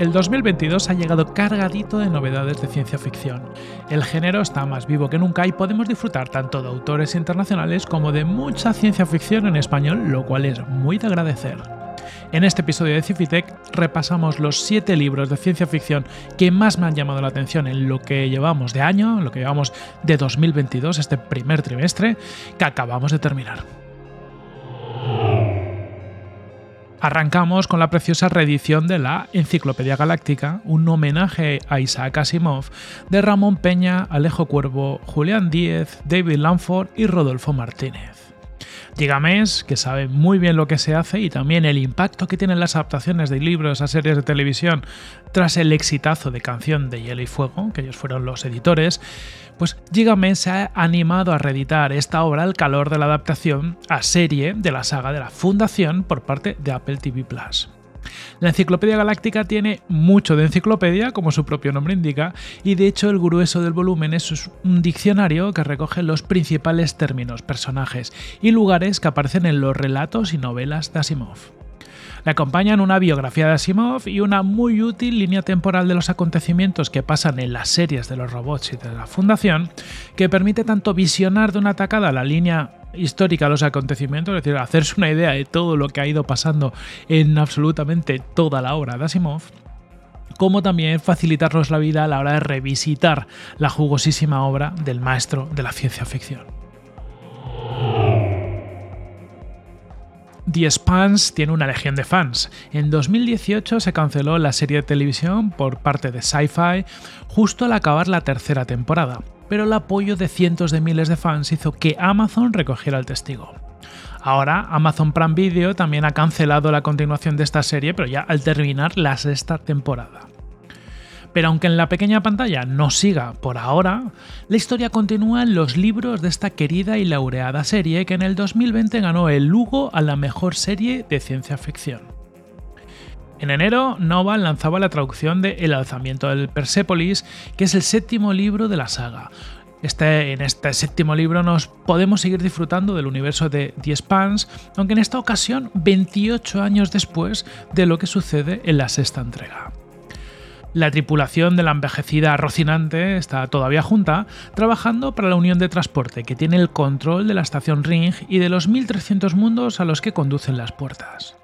el 2022 ha llegado cargadito de novedades de ciencia ficción. El género está más vivo que nunca y podemos disfrutar tanto de autores internacionales como de mucha ciencia ficción en español, lo cual es muy de agradecer. En este episodio de Cifitec repasamos los 7 libros de ciencia ficción que más me han llamado la atención en lo que llevamos de año, en lo que llevamos de 2022, este primer trimestre, que acabamos de terminar. Arrancamos con la preciosa reedición de la Enciclopedia Galáctica, un homenaje a Isaac Asimov de Ramón Peña, Alejo Cuervo, Julián Díez, David Lanford y Rodolfo Martínez. Gigamés, que sabe muy bien lo que se hace y también el impacto que tienen las adaptaciones de libros a series de televisión tras el exitazo de Canción de Hielo y Fuego, que ellos fueron los editores, pues Gigamés se ha animado a reeditar esta obra al calor de la adaptación a serie de la saga de la Fundación por parte de Apple TV Plus. La Enciclopedia Galáctica tiene mucho de enciclopedia, como su propio nombre indica, y de hecho el grueso del volumen es un diccionario que recoge los principales términos, personajes y lugares que aparecen en los relatos y novelas de Asimov. Le acompañan una biografía de Asimov y una muy útil línea temporal de los acontecimientos que pasan en las series de los robots y de la Fundación, que permite tanto visionar de una atacada la línea histórica de los acontecimientos, es decir, hacerse una idea de todo lo que ha ido pasando en absolutamente toda la obra de Asimov, como también facilitarnos la vida a la hora de revisitar la jugosísima obra del maestro de la ciencia ficción. The Spans tiene una legión de fans. En 2018 se canceló la serie de televisión por parte de Sci-Fi justo al acabar la tercera temporada, pero el apoyo de cientos de miles de fans hizo que Amazon recogiera el testigo. Ahora Amazon Prime Video también ha cancelado la continuación de esta serie, pero ya al terminar la sexta temporada. Pero aunque en la pequeña pantalla no siga por ahora, la historia continúa en los libros de esta querida y laureada serie que en el 2020 ganó el Lugo a la mejor serie de ciencia ficción. En enero, Nova lanzaba la traducción de El alzamiento del Persepolis, que es el séptimo libro de la saga, este, en este séptimo libro nos podemos seguir disfrutando del universo de The Spans, aunque en esta ocasión 28 años después de lo que sucede en la sexta entrega. La tripulación de la envejecida Rocinante está todavía junta, trabajando para la Unión de Transporte, que tiene el control de la estación Ring y de los 1300 mundos a los que conducen las puertas.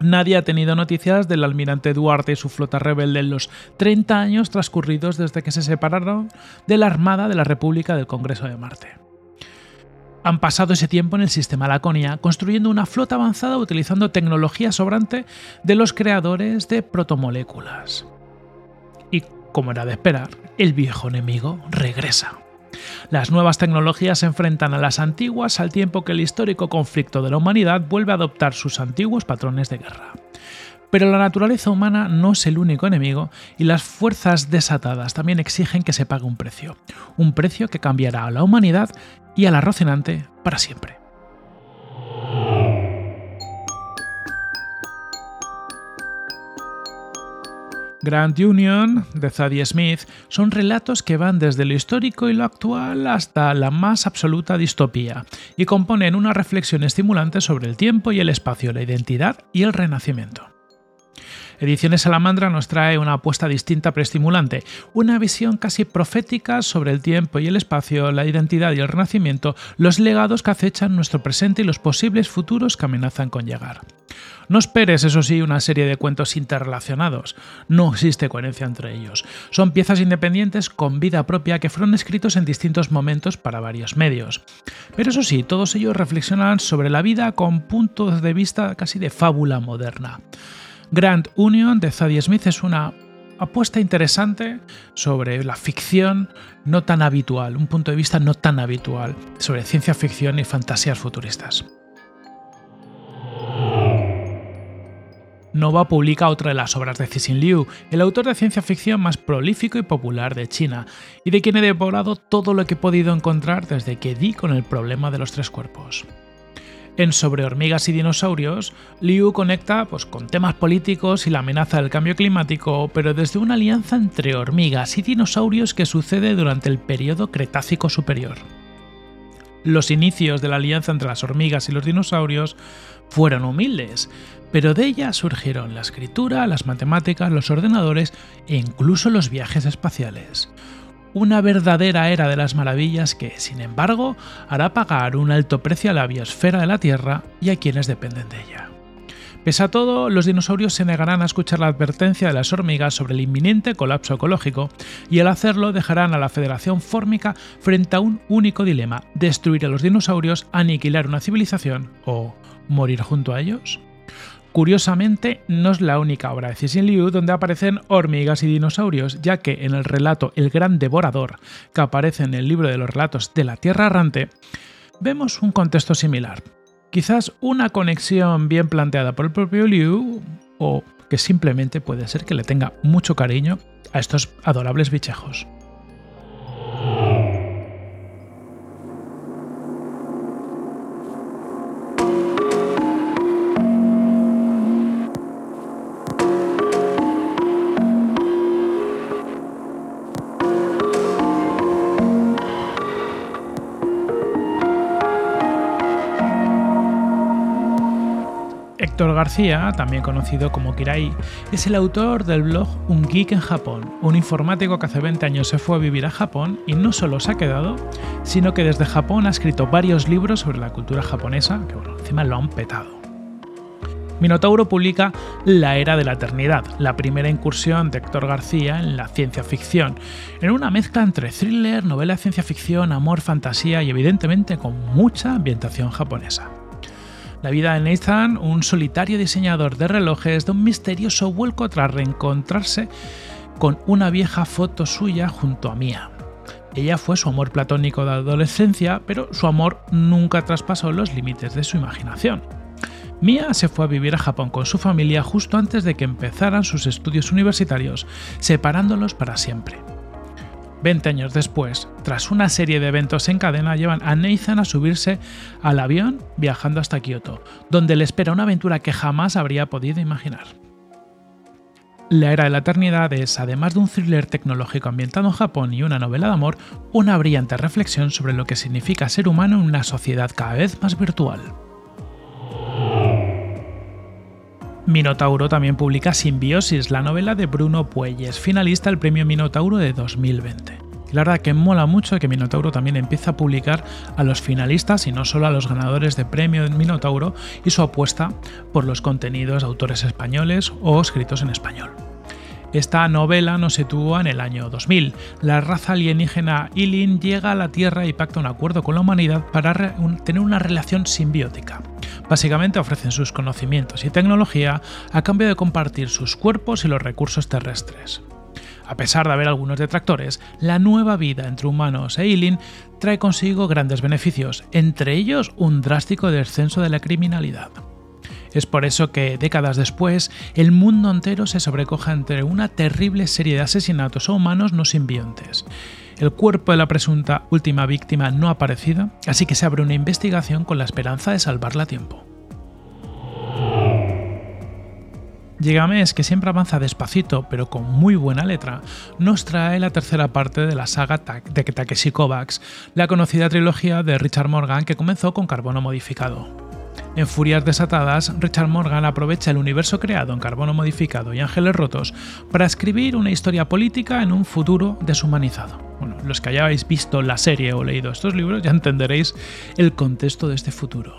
Nadie ha tenido noticias del almirante Duarte y su flota rebelde en los 30 años transcurridos desde que se separaron de la Armada de la República del Congreso de Marte. Han pasado ese tiempo en el sistema Laconia, construyendo una flota avanzada utilizando tecnología sobrante de los creadores de protomoléculas. Como era de esperar, el viejo enemigo regresa. Las nuevas tecnologías se enfrentan a las antiguas al tiempo que el histórico conflicto de la humanidad vuelve a adoptar sus antiguos patrones de guerra. Pero la naturaleza humana no es el único enemigo y las fuerzas desatadas también exigen que se pague un precio. Un precio que cambiará a la humanidad y a la Rocinante para siempre. Grand Union de Zadie Smith son relatos que van desde lo histórico y lo actual hasta la más absoluta distopía y componen una reflexión estimulante sobre el tiempo y el espacio, la identidad y el renacimiento. Ediciones Salamandra nos trae una apuesta distinta pero estimulante, una visión casi profética sobre el tiempo y el espacio, la identidad y el renacimiento, los legados que acechan nuestro presente y los posibles futuros que amenazan con llegar. No esperes, eso sí, una serie de cuentos interrelacionados. No existe coherencia entre ellos. Son piezas independientes con vida propia que fueron escritos en distintos momentos para varios medios. Pero eso sí, todos ellos reflexionan sobre la vida con puntos de vista casi de fábula moderna. Grand Union de Zadie Smith es una apuesta interesante sobre la ficción no tan habitual, un punto de vista no tan habitual sobre ciencia ficción y fantasías futuristas. Nova publica otra de las obras de Cixin Liu, el autor de ciencia ficción más prolífico y popular de China, y de quien he devorado todo lo que he podido encontrar desde que di con el problema de los tres cuerpos. En Sobre hormigas y dinosaurios, Liu conecta pues, con temas políticos y la amenaza del cambio climático, pero desde una alianza entre hormigas y dinosaurios que sucede durante el periodo Cretácico Superior. Los inicios de la alianza entre las hormigas y los dinosaurios fueron humildes, pero de ella surgieron la escritura, las matemáticas, los ordenadores e incluso los viajes espaciales. Una verdadera era de las maravillas que, sin embargo, hará pagar un alto precio a la biosfera de la Tierra y a quienes dependen de ella. Pese a todo, los dinosaurios se negarán a escuchar la advertencia de las hormigas sobre el inminente colapso ecológico y al hacerlo dejarán a la Federación Fórmica frente a un único dilema, destruir a los dinosaurios, aniquilar una civilización o morir junto a ellos. Curiosamente, no es la única obra de Cixin Liu donde aparecen hormigas y dinosaurios, ya que en el relato El Gran Devorador, que aparece en el libro de los relatos de la Tierra Errante, vemos un contexto similar. Quizás una conexión bien planteada por el propio Liu, o que simplemente puede ser que le tenga mucho cariño a estos adorables bichejos. Héctor García, también conocido como Kirai, es el autor del blog Un Geek en Japón, un informático que hace 20 años se fue a vivir a Japón y no solo se ha quedado, sino que desde Japón ha escrito varios libros sobre la cultura japonesa, que encima lo han petado. Minotauro publica La Era de la Eternidad, la primera incursión de Héctor García en la ciencia ficción, en una mezcla entre thriller, novela de ciencia ficción, amor, fantasía y evidentemente con mucha ambientación japonesa. La vida de Nathan, un solitario diseñador de relojes, da un misterioso vuelco tras reencontrarse con una vieja foto suya junto a Mia. Ella fue su amor platónico de adolescencia, pero su amor nunca traspasó los límites de su imaginación. Mia se fue a vivir a Japón con su familia justo antes de que empezaran sus estudios universitarios, separándolos para siempre. 20 años después, tras una serie de eventos en cadena, llevan a Nathan a subirse al avión viajando hasta Kioto, donde le espera una aventura que jamás habría podido imaginar. La Era de la Eternidad es, además de un thriller tecnológico ambientado en Japón y una novela de amor, una brillante reflexión sobre lo que significa ser humano en una sociedad cada vez más virtual. Minotauro también publica Simbiosis, la novela de Bruno Puelles, finalista del premio Minotauro de 2020. la verdad que mola mucho que Minotauro también empiece a publicar a los finalistas y no solo a los ganadores de premio Minotauro y su apuesta por los contenidos de autores españoles o escritos en español. Esta novela nos sitúa en el año 2000. La raza alienígena Ilin llega a la Tierra y pacta un acuerdo con la humanidad para tener una relación simbiótica. Básicamente ofrecen sus conocimientos y tecnología a cambio de compartir sus cuerpos y los recursos terrestres. A pesar de haber algunos detractores, la nueva vida entre humanos e Ilin trae consigo grandes beneficios, entre ellos un drástico descenso de la criminalidad. Es por eso que, décadas después, el mundo entero se sobrecoja entre una terrible serie de asesinatos a humanos no simbiontes. El cuerpo de la presunta última víctima no ha aparecido, así que se abre una investigación con la esperanza de salvarla a tiempo. Gigamesh, que siempre avanza despacito pero con muy buena letra, nos trae la tercera parte de la saga de Takeshi Kovacs, la conocida trilogía de Richard Morgan que comenzó con carbono modificado. En Furias Desatadas, Richard Morgan aprovecha el universo creado en carbono modificado y ángeles rotos para escribir una historia política en un futuro deshumanizado. Bueno, los que hayáis visto la serie o leído estos libros ya entenderéis el contexto de este futuro.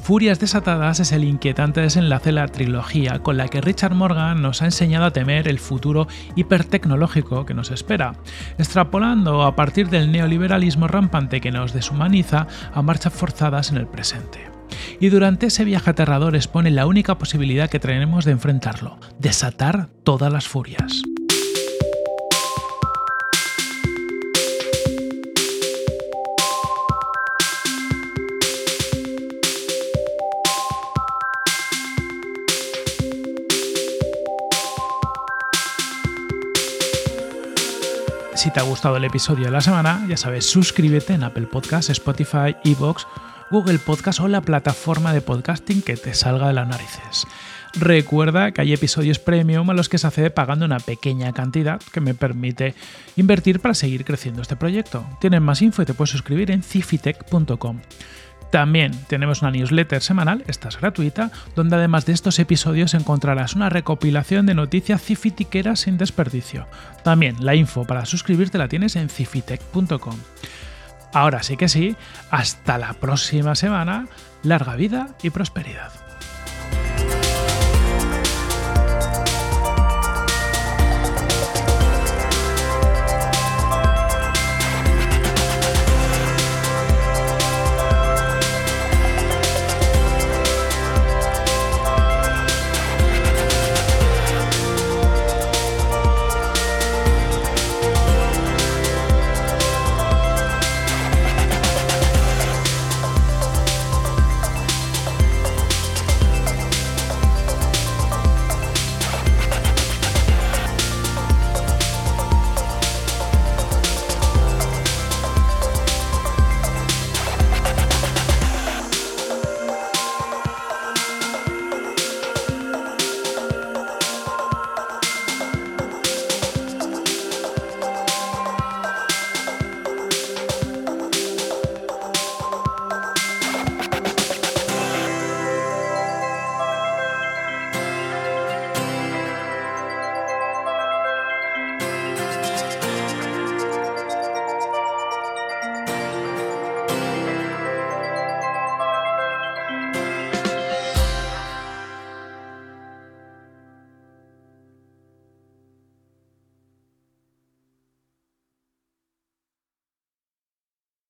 Furias Desatadas es el inquietante desenlace de la trilogía con la que Richard Morgan nos ha enseñado a temer el futuro hipertecnológico que nos espera, extrapolando a partir del neoliberalismo rampante que nos deshumaniza a marchas forzadas en el presente y durante ese viaje aterrador expone la única posibilidad que tenemos de enfrentarlo, desatar todas las furias. Si te ha gustado el episodio de la semana, ya sabes, suscríbete en Apple Podcasts, Spotify, Evox Google Podcast o la plataforma de podcasting que te salga de las narices. Recuerda que hay episodios premium a los que se accede pagando una pequeña cantidad que me permite invertir para seguir creciendo este proyecto. Tienes más info y te puedes suscribir en cifitech.com. También tenemos una newsletter semanal, esta es gratuita, donde además de estos episodios encontrarás una recopilación de noticias cifitiqueras sin desperdicio. También la info para suscribirte la tienes en cifitech.com. Ahora sí que sí, hasta la próxima semana, larga vida y prosperidad.